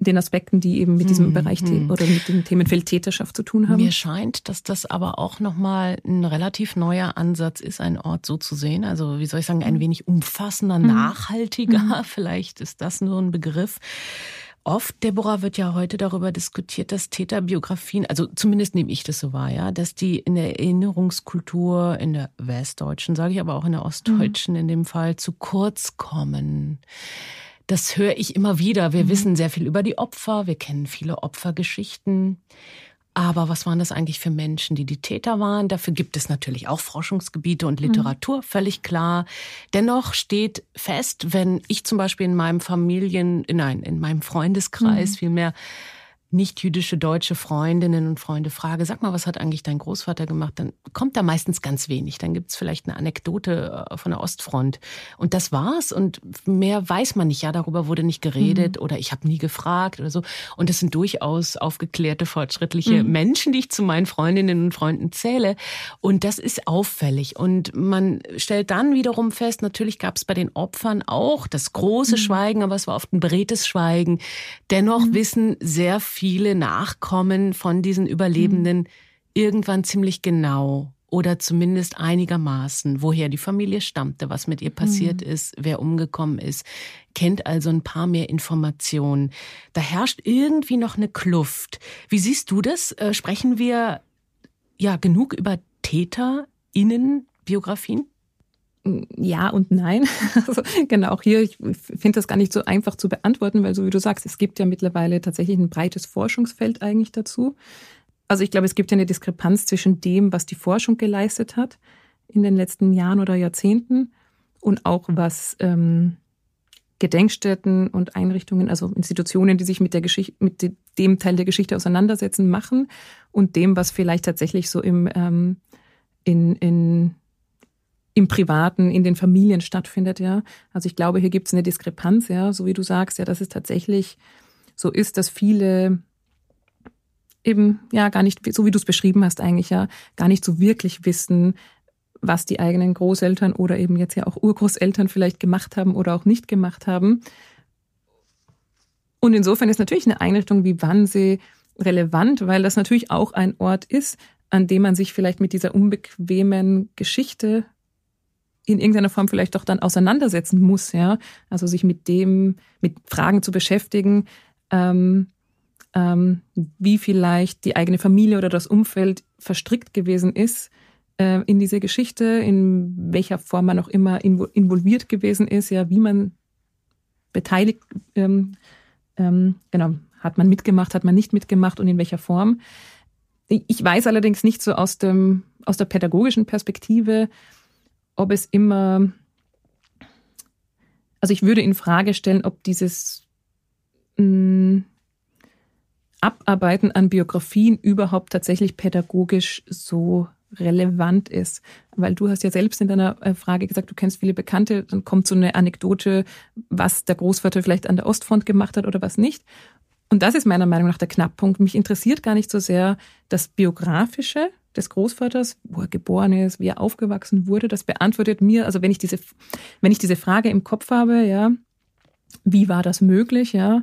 A: den Aspekten, die eben mit diesem hm, Bereich oder mit dem Themenfeld Täterschaft zu tun haben.
B: Mir scheint, dass das aber auch nochmal ein relativ neuer Ansatz ist, einen Ort so zu sehen. Also wie soll ich sagen, ein hm. wenig umfassender, hm. nachhaltiger. Hm. Vielleicht ist das nur ein Begriff. Oft, Deborah, wird ja heute darüber diskutiert, dass Täterbiografien, also zumindest nehme ich das so wahr, ja, dass die in der Erinnerungskultur, in der westdeutschen, sage ich aber auch in der ostdeutschen mhm. in dem Fall, zu kurz kommen. Das höre ich immer wieder. Wir mhm. wissen sehr viel über die Opfer, wir kennen viele Opfergeschichten. Aber was waren das eigentlich für Menschen, die die Täter waren? Dafür gibt es natürlich auch Forschungsgebiete und Literatur, mhm. völlig klar. Dennoch steht fest, wenn ich zum Beispiel in meinem Familien, nein, in meinem Freundeskreis mhm. vielmehr nicht-jüdische deutsche Freundinnen und Freunde frage, sag mal, was hat eigentlich dein Großvater gemacht, dann kommt da meistens ganz wenig. Dann gibt's vielleicht eine Anekdote äh, von der Ostfront. Und das war's. Und mehr weiß man nicht. Ja, darüber wurde nicht geredet mhm. oder ich habe nie gefragt oder so. Und das sind durchaus aufgeklärte, fortschrittliche mhm. Menschen, die ich zu meinen Freundinnen und Freunden zähle. Und das ist auffällig. Und man stellt dann wiederum fest, natürlich gab's bei den Opfern auch das große mhm. Schweigen, aber es war oft ein beredtes Schweigen. Dennoch mhm. wissen sehr viele Nachkommen von diesen Überlebenden mhm. irgendwann ziemlich genau oder zumindest einigermaßen, woher die Familie stammte, was mit ihr passiert mhm. ist, wer umgekommen ist, kennt also ein paar mehr Informationen. Da herrscht irgendwie noch eine Kluft. Wie siehst du das? Äh, sprechen wir ja genug über TäterInnen-Biografien?
A: Ja und nein. Also, genau, auch hier, ich finde das gar nicht so einfach zu beantworten, weil so wie du sagst, es gibt ja mittlerweile tatsächlich ein breites Forschungsfeld eigentlich dazu. Also ich glaube, es gibt ja eine Diskrepanz zwischen dem, was die Forschung geleistet hat in den letzten Jahren oder Jahrzehnten und auch was ähm, Gedenkstätten und Einrichtungen, also Institutionen, die sich mit der Geschichte, mit dem Teil der Geschichte auseinandersetzen, machen und dem, was vielleicht tatsächlich so im ähm, in, in im Privaten, in den Familien stattfindet, ja. Also ich glaube, hier gibt es eine Diskrepanz, ja, so wie du sagst, ja, dass es tatsächlich so ist, dass viele eben, ja, gar nicht, so wie du es beschrieben hast eigentlich, ja, gar nicht so wirklich wissen, was die eigenen Großeltern oder eben jetzt ja auch Urgroßeltern vielleicht gemacht haben oder auch nicht gemacht haben. Und insofern ist natürlich eine Einrichtung wie Wannsee relevant, weil das natürlich auch ein Ort ist, an dem man sich vielleicht mit dieser unbequemen Geschichte in irgendeiner Form vielleicht doch dann auseinandersetzen muss, ja. Also sich mit dem, mit Fragen zu beschäftigen, ähm, ähm, wie vielleicht die eigene Familie oder das Umfeld verstrickt gewesen ist äh, in diese Geschichte, in welcher Form man auch immer involviert gewesen ist, ja, wie man beteiligt, ähm, ähm, genau, hat man mitgemacht, hat man nicht mitgemacht und in welcher Form. Ich weiß allerdings nicht so aus dem, aus der pädagogischen Perspektive, ob es immer, also ich würde in Frage stellen, ob dieses mh, mm, Abarbeiten an Biografien überhaupt tatsächlich pädagogisch so relevant ist. Weil du hast ja selbst in deiner äh, Frage gesagt, du kennst viele Bekannte, dann kommt so eine Anekdote, was der Großvater vielleicht an der Ostfront gemacht hat oder was nicht. Und das ist meiner Meinung nach der Knackpunkt. Mich interessiert gar nicht so sehr das Biografische, des Großvaters, wo er geboren ist, wie er aufgewachsen wurde, das beantwortet mir, also wenn ich diese, wenn ich diese Frage im Kopf habe, ja, wie war das möglich, ja,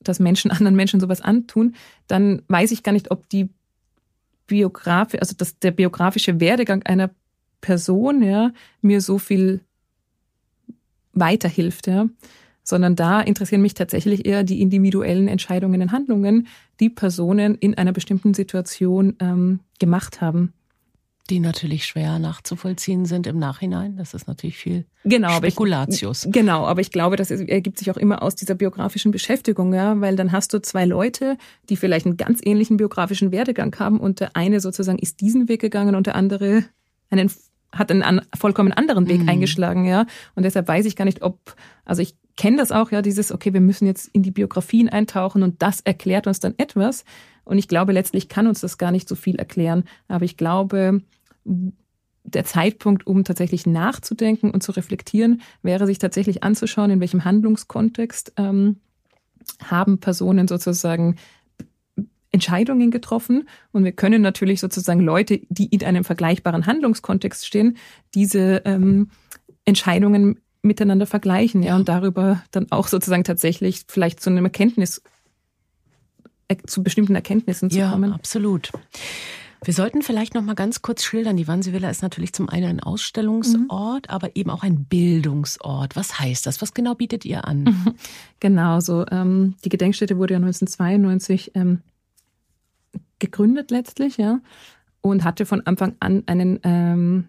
A: dass Menschen anderen Menschen sowas antun, dann weiß ich gar nicht, ob die Biografie, also dass der biografische Werdegang einer Person, ja, mir so viel weiterhilft, ja, sondern da interessieren mich tatsächlich eher die individuellen Entscheidungen und Handlungen, die Personen in einer bestimmten Situation ähm, gemacht haben
B: die natürlich schwer nachzuvollziehen sind im Nachhinein. Das ist natürlich viel
A: genau,
B: Spekulatius.
A: Aber ich, genau, aber ich glaube, das ergibt sich auch immer aus dieser biografischen Beschäftigung, ja, weil dann hast du zwei Leute, die vielleicht einen ganz ähnlichen biografischen Werdegang haben und der eine sozusagen ist diesen Weg gegangen und der andere einen hat einen an, vollkommen anderen Weg mhm. eingeschlagen, ja. Und deshalb weiß ich gar nicht, ob, also ich kenne das auch, ja, dieses, okay, wir müssen jetzt in die Biografien eintauchen und das erklärt uns dann etwas. Und ich glaube, letztlich kann uns das gar nicht so viel erklären. Aber ich glaube, der Zeitpunkt, um tatsächlich nachzudenken und zu reflektieren, wäre sich tatsächlich anzuschauen, in welchem Handlungskontext ähm, haben Personen sozusagen Entscheidungen getroffen. Und wir können natürlich sozusagen Leute, die in einem vergleichbaren Handlungskontext stehen, diese ähm, Entscheidungen miteinander vergleichen, ja, und darüber dann auch sozusagen tatsächlich vielleicht zu einem Erkenntnis, zu bestimmten Erkenntnissen zu
B: ja,
A: kommen.
B: Ja, absolut. Wir sollten vielleicht noch mal ganz kurz schildern. Die Wannsee-Villa ist natürlich zum einen ein Ausstellungsort, mhm. aber eben auch ein Bildungsort. Was heißt das? Was genau bietet ihr an?
A: Genau, so ähm, die Gedenkstätte wurde ja 1992 ähm, gegründet letztlich, ja, und hatte von Anfang an einen ähm,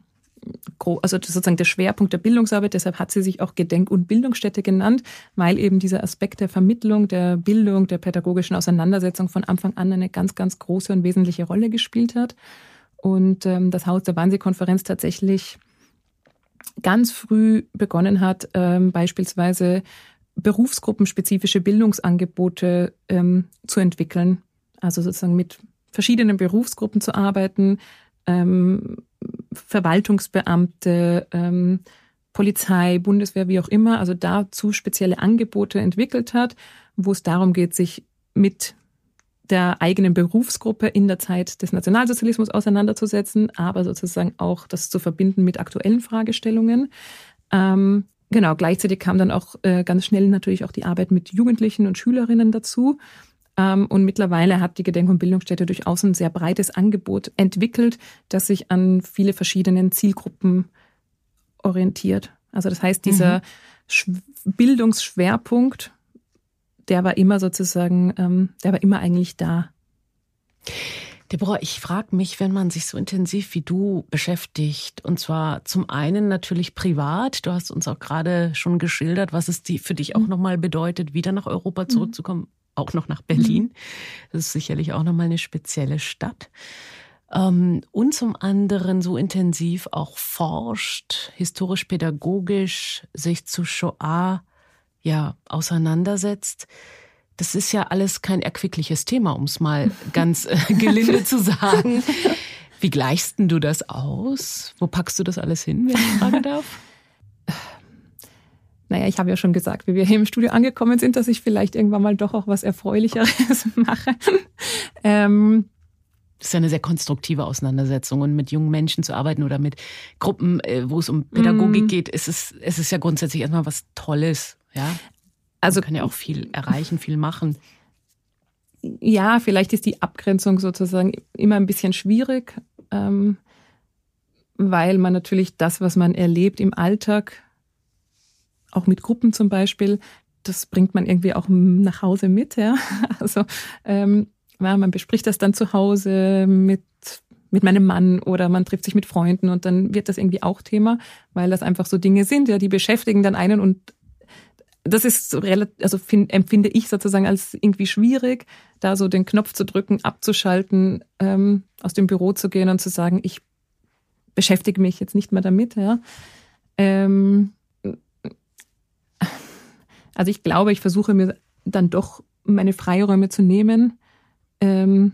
A: also sozusagen der Schwerpunkt der Bildungsarbeit. Deshalb hat sie sich auch Gedenk- und Bildungsstätte genannt, weil eben dieser Aspekt der Vermittlung, der Bildung, der pädagogischen Auseinandersetzung von Anfang an eine ganz, ganz große und wesentliche Rolle gespielt hat. Und ähm, das Haus der Wannsee-Konferenz tatsächlich ganz früh begonnen hat, ähm, beispielsweise berufsgruppenspezifische Bildungsangebote ähm, zu entwickeln. Also sozusagen mit verschiedenen Berufsgruppen zu arbeiten, ähm, Verwaltungsbeamte, ähm, Polizei, Bundeswehr, wie auch immer, also dazu spezielle Angebote entwickelt hat, wo es darum geht, sich mit der eigenen Berufsgruppe in der Zeit des Nationalsozialismus auseinanderzusetzen, aber sozusagen auch das zu verbinden mit aktuellen Fragestellungen. Ähm, genau, gleichzeitig kam dann auch äh, ganz schnell natürlich auch die Arbeit mit Jugendlichen und Schülerinnen dazu. Ähm, und mittlerweile hat die Gedenk- und Bildungsstätte durchaus ein sehr breites Angebot entwickelt, das sich an viele verschiedenen Zielgruppen orientiert. Also das heißt, dieser mhm. Bildungsschwerpunkt, der war immer sozusagen, ähm, der war immer eigentlich da.
B: Deborah, ich frage mich, wenn man sich so intensiv wie du beschäftigt, und zwar zum einen natürlich privat, du hast uns auch gerade schon geschildert, was es für dich auch mhm. nochmal bedeutet, wieder nach Europa mhm. zurückzukommen, auch noch nach Berlin. Mhm. Das ist sicherlich auch nochmal eine spezielle Stadt. Ähm, und zum anderen so intensiv auch forscht, historisch-pädagogisch sich zu Shoah ja auseinandersetzt. Das ist ja alles kein erquickliches Thema, um es mal ganz äh, gelinde zu sagen. Wie gleichst du das aus? Wo packst du das alles hin, wenn ich fragen darf?
A: Naja, ich habe ja schon gesagt, wie wir hier im Studio angekommen sind, dass ich vielleicht irgendwann mal doch auch was Erfreulicheres mache. ähm,
B: das ist ja eine sehr konstruktive Auseinandersetzung und mit jungen Menschen zu arbeiten oder mit Gruppen, äh, wo es um Pädagogik mm. geht, ist es, es ist ja grundsätzlich erstmal was Tolles, ja. Also Man kann ja auch viel erreichen, viel machen.
A: Ja, vielleicht ist die Abgrenzung sozusagen immer ein bisschen schwierig, ähm, weil man natürlich das, was man erlebt im Alltag, auch mit Gruppen zum Beispiel, das bringt man irgendwie auch nach Hause mit, ja. Also ähm, man bespricht das dann zu Hause mit mit meinem Mann oder man trifft sich mit Freunden und dann wird das irgendwie auch Thema, weil das einfach so Dinge sind, ja, die beschäftigen dann einen und das ist relativ, also find, empfinde ich sozusagen als irgendwie schwierig, da so den Knopf zu drücken, abzuschalten, ähm, aus dem Büro zu gehen und zu sagen, ich beschäftige mich jetzt nicht mehr damit, ja. Ähm, also ich glaube, ich versuche mir dann doch meine Freiräume zu nehmen, ähm,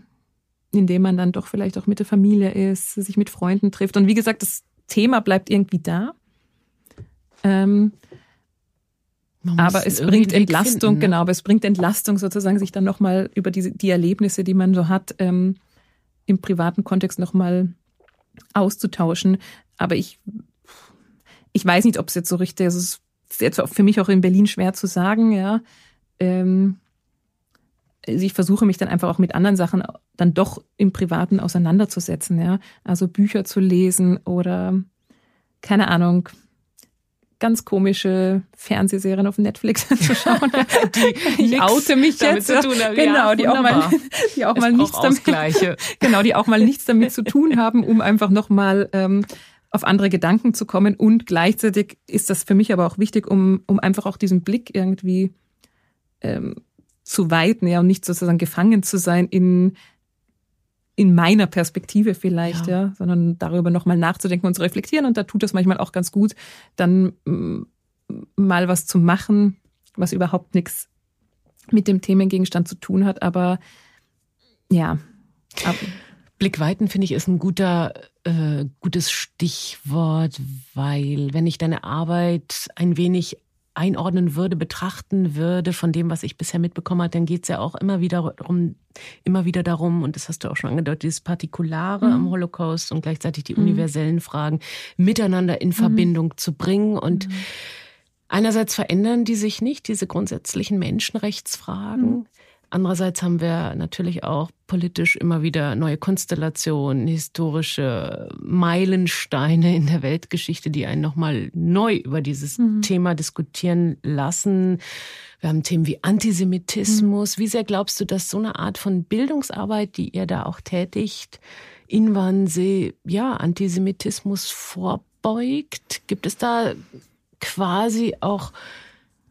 A: indem man dann doch vielleicht auch mit der Familie ist, sich mit Freunden trifft. Und wie gesagt, das Thema bleibt irgendwie da. Ähm, aber es bringt Entlastung, finden, ne? genau, aber es bringt Entlastung sozusagen, sich dann nochmal über die, die Erlebnisse, die man so hat, ähm, im privaten Kontext nochmal auszutauschen. Aber ich, ich weiß nicht, ob es jetzt so richtig ist ist jetzt für mich auch in Berlin schwer zu sagen, ja. Ähm, also ich versuche mich dann einfach auch mit anderen Sachen dann doch im Privaten auseinanderzusetzen, ja. Also Bücher zu lesen oder keine Ahnung, ganz komische Fernsehserien auf Netflix zu schauen. die ich oute mich jetzt. Zu tun haben. Genau, ja, die auch mal, die auch mal nichts damit, genau, die auch mal nichts damit zu tun haben, um einfach nochmal ähm, auf andere Gedanken zu kommen. Und gleichzeitig ist das für mich aber auch wichtig, um, um einfach auch diesen Blick irgendwie ähm, zu weiten, ja, und nicht sozusagen gefangen zu sein in in meiner Perspektive vielleicht, ja, ja sondern darüber nochmal nachzudenken und zu reflektieren. Und da tut es manchmal auch ganz gut, dann mm, mal was zu machen, was überhaupt nichts mit dem Themengegenstand zu tun hat. Aber ja.
B: Blickweiten finde ich ist ein guter, äh, gutes Stichwort, weil wenn ich deine Arbeit ein wenig einordnen würde, betrachten würde von dem, was ich bisher mitbekommen habe, dann geht es ja auch immer wieder darum, immer wieder darum, und das hast du auch schon angedeutet, dieses Partikulare mhm. am Holocaust und gleichzeitig die mhm. universellen Fragen miteinander in mhm. Verbindung zu bringen. Und mhm. einerseits verändern die sich nicht, diese grundsätzlichen Menschenrechtsfragen. Andererseits haben wir natürlich auch politisch immer wieder neue Konstellationen, historische Meilensteine in der Weltgeschichte, die einen nochmal neu über dieses mhm. Thema diskutieren lassen. Wir haben Themen wie Antisemitismus. Mhm. Wie sehr glaubst du, dass so eine Art von Bildungsarbeit, die ihr da auch tätigt, in Wannsee, ja, Antisemitismus vorbeugt? Gibt es da quasi auch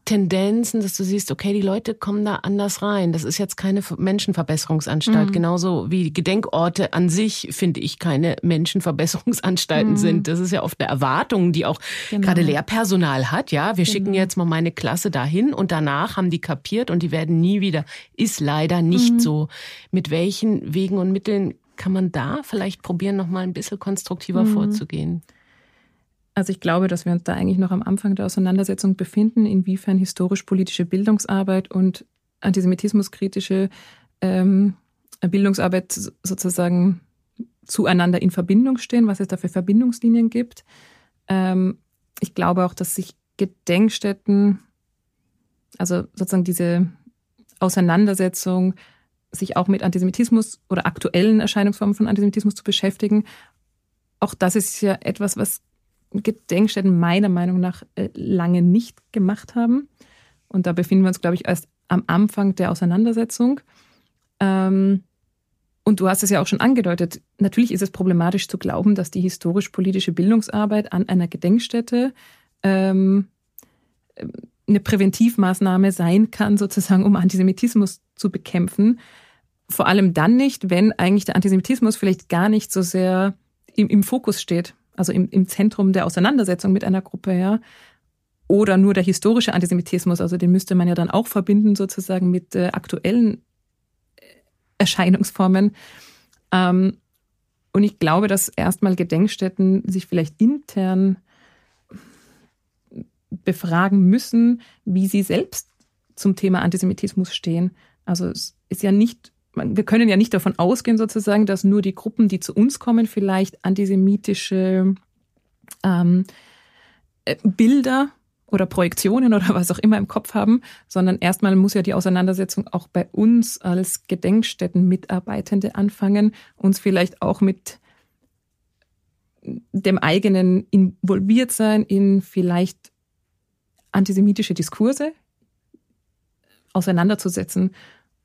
B: Tendenzen, dass du siehst, okay, die Leute kommen da anders rein. Das ist jetzt keine Menschenverbesserungsanstalt. Mhm. Genauso wie Gedenkorte an sich, finde ich, keine Menschenverbesserungsanstalten mhm. sind. Das ist ja oft eine Erwartung, die auch genau. gerade Lehrpersonal hat. Ja, wir genau. schicken jetzt mal meine Klasse dahin und danach haben die kapiert und die werden nie wieder. Ist leider nicht mhm. so. Mit welchen Wegen und Mitteln kann man da vielleicht probieren, noch mal ein bisschen konstruktiver mhm. vorzugehen?
A: Also ich glaube, dass wir uns da eigentlich noch am Anfang der Auseinandersetzung befinden, inwiefern historisch-politische Bildungsarbeit und antisemitismuskritische ähm, Bildungsarbeit sozusagen zueinander in Verbindung stehen, was es da für Verbindungslinien gibt. Ähm, ich glaube auch, dass sich Gedenkstätten, also sozusagen diese Auseinandersetzung, sich auch mit Antisemitismus oder aktuellen Erscheinungsformen von Antisemitismus zu beschäftigen, auch das ist ja etwas, was Gedenkstätten meiner Meinung nach äh, lange nicht gemacht haben. Und da befinden wir uns, glaube ich, erst am Anfang der Auseinandersetzung. Ähm, und du hast es ja auch schon angedeutet, natürlich ist es problematisch zu glauben, dass die historisch-politische Bildungsarbeit an einer Gedenkstätte ähm, eine Präventivmaßnahme sein kann, sozusagen, um Antisemitismus zu bekämpfen. Vor allem dann nicht, wenn eigentlich der Antisemitismus vielleicht gar nicht so sehr im, im Fokus steht also im, im Zentrum der Auseinandersetzung mit einer Gruppe, ja. Oder nur der historische Antisemitismus, also den müsste man ja dann auch verbinden sozusagen mit äh, aktuellen äh, Erscheinungsformen. Ähm, und ich glaube, dass erstmal Gedenkstätten sich vielleicht intern befragen müssen, wie sie selbst zum Thema Antisemitismus stehen. Also es ist ja nicht wir können ja nicht davon ausgehen, sozusagen, dass nur die Gruppen, die zu uns kommen, vielleicht antisemitische ähm, äh, Bilder oder Projektionen oder was auch immer im Kopf haben, sondern erstmal muss ja die Auseinandersetzung auch bei uns als Gedenkstättenmitarbeitende anfangen, uns vielleicht auch mit dem eigenen Involviertsein in vielleicht antisemitische Diskurse auseinanderzusetzen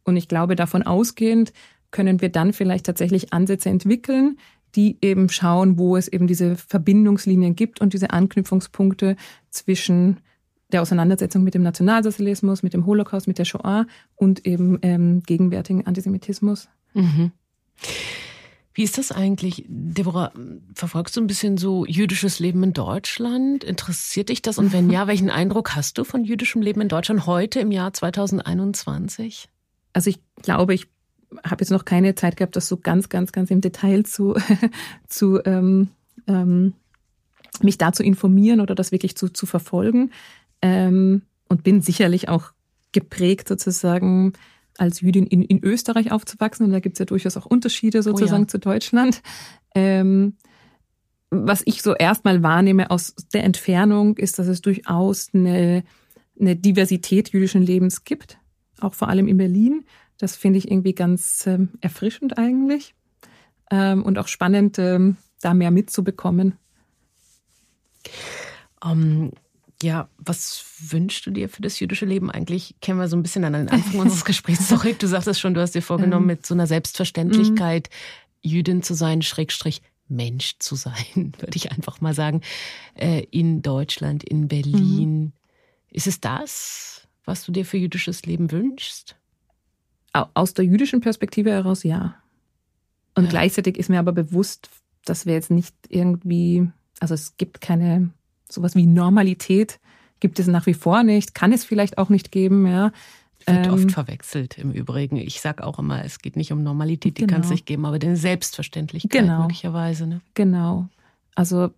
A: und ich glaube, davon ausgehend können wir dann vielleicht tatsächlich Ansätze entwickeln, die eben schauen, wo es eben diese Verbindungslinien gibt und diese Anknüpfungspunkte zwischen der Auseinandersetzung mit dem Nationalsozialismus, mit dem Holocaust, mit der Shoah und eben ähm, gegenwärtigen Antisemitismus. Mhm.
B: Wie ist das eigentlich, Deborah? Verfolgst du ein bisschen so jüdisches Leben in Deutschland? Interessiert dich das? Und wenn ja, welchen Eindruck hast du von jüdischem Leben in Deutschland heute im Jahr 2021?
A: Also ich glaube, ich habe jetzt noch keine Zeit gehabt, das so ganz, ganz, ganz im Detail zu, zu ähm, ähm, mich da zu informieren oder das wirklich zu, zu verfolgen. Ähm, und bin sicherlich auch geprägt sozusagen als Jüdin in, in Österreich aufzuwachsen. Und da gibt es ja durchaus auch Unterschiede sozusagen oh ja. zu Deutschland. Ähm, was ich so erstmal wahrnehme aus der Entfernung, ist, dass es durchaus eine, eine Diversität jüdischen Lebens gibt auch vor allem in Berlin. Das finde ich irgendwie ganz ähm, erfrischend eigentlich ähm, und auch spannend, ähm, da mehr mitzubekommen.
B: Ähm, Ja, was wünschst du dir für das jüdische Leben? Eigentlich kennen wir so ein bisschen an den Anfang unseres Gesprächs zurück. Du sagtest schon, du hast dir vorgenommen, mit so einer Selbstverständlichkeit Jüdin zu sein, Schrägstrich Mensch zu sein, würde ich einfach mal sagen, äh, in Deutschland, in Berlin. Mhm. Ist es das, was du dir für jüdisches Leben wünschst?
A: Aus der jüdischen Perspektive heraus ja. Und ja. gleichzeitig ist mir aber bewusst, dass wir jetzt nicht irgendwie, also es gibt keine sowas wie Normalität, gibt es nach wie vor nicht, kann es vielleicht auch nicht geben, ja.
B: Wird ähm, oft verwechselt im Übrigen. Ich sage auch immer, es geht nicht um Normalität, die genau. kann es nicht geben, aber den Selbstverständlichkeit genau. möglicherweise. Ne?
A: Genau. Also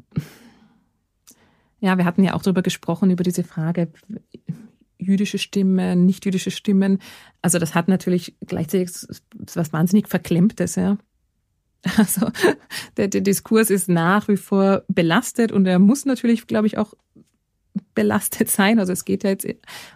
A: ja, wir hatten ja auch darüber gesprochen, über diese Frage jüdische Stimmen, nicht jüdische Stimmen. Also das hat natürlich gleichzeitig was wahnsinnig Verklemmtes, ja. Also der, der Diskurs ist nach wie vor belastet und er muss natürlich, glaube ich, auch belastet sein. Also es geht ja jetzt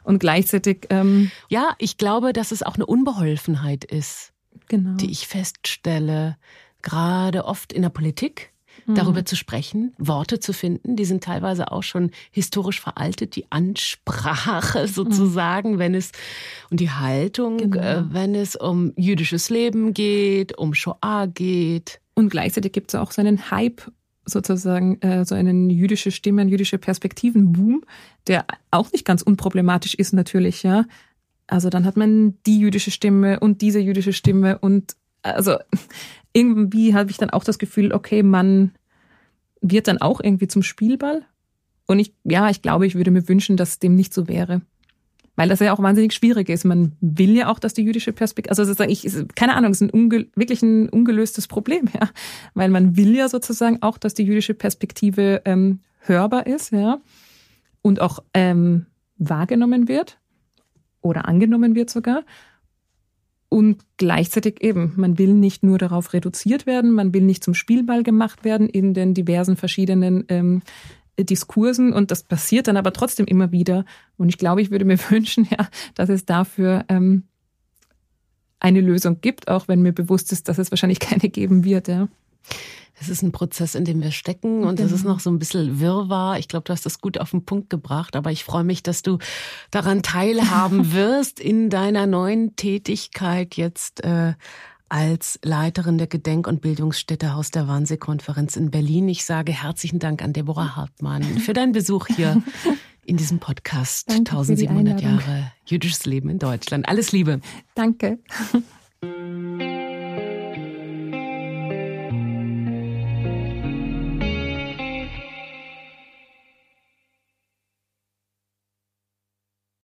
A: und gleichzeitig. Ähm,
B: ja, ich glaube, dass es auch eine Unbeholfenheit ist, genau. die ich feststelle, gerade oft in der Politik darüber mhm. zu sprechen, Worte zu finden. Die sind teilweise auch schon historisch veraltet. Die Ansprache sozusagen, mhm. wenn es und die Haltung, genau. äh, wenn es um jüdisches Leben geht, um Shoah geht.
A: Und gleichzeitig gibt es auch so einen Hype sozusagen äh, so einen jüdische Stimme, ein jüdische Perspektiven-Boom, der auch nicht ganz unproblematisch ist natürlich, ja. Also dann hat man die jüdische Stimme und diese jüdische Stimme und also irgendwie habe ich dann auch das Gefühl, okay, man wird dann auch irgendwie zum Spielball. Und ich, ja, ich glaube, ich würde mir wünschen, dass dem nicht so wäre weil das ja auch wahnsinnig schwierig ist. Man will ja auch, dass die jüdische Perspektive, also sozusagen, ich, keine Ahnung, es ist ein wirklich ein ungelöstes Problem, ja, weil man will ja sozusagen auch, dass die jüdische Perspektive ähm, hörbar ist, ja, und auch ähm, wahrgenommen wird oder angenommen wird sogar. Und gleichzeitig eben, man will nicht nur darauf reduziert werden, man will nicht zum Spielball gemacht werden in den diversen verschiedenen ähm, Diskursen und das passiert dann aber trotzdem immer wieder. Und ich glaube, ich würde mir wünschen, ja, dass es dafür ähm, eine Lösung gibt, auch wenn mir bewusst ist, dass es wahrscheinlich keine geben wird. Ja.
B: Es ist ein Prozess, in dem wir stecken und es genau. ist noch so ein bisschen Wirrwarr. Ich glaube, du hast das gut auf den Punkt gebracht, aber ich freue mich, dass du daran teilhaben wirst in deiner neuen Tätigkeit jetzt äh, als Leiterin der Gedenk- und Bildungsstätte Haus der Wannsee-Konferenz in Berlin. Ich sage herzlichen Dank an Deborah Hartmann für deinen Besuch hier in diesem Podcast. Danke 1700 Jahre jüdisches Leben in Deutschland. Alles Liebe.
A: Danke.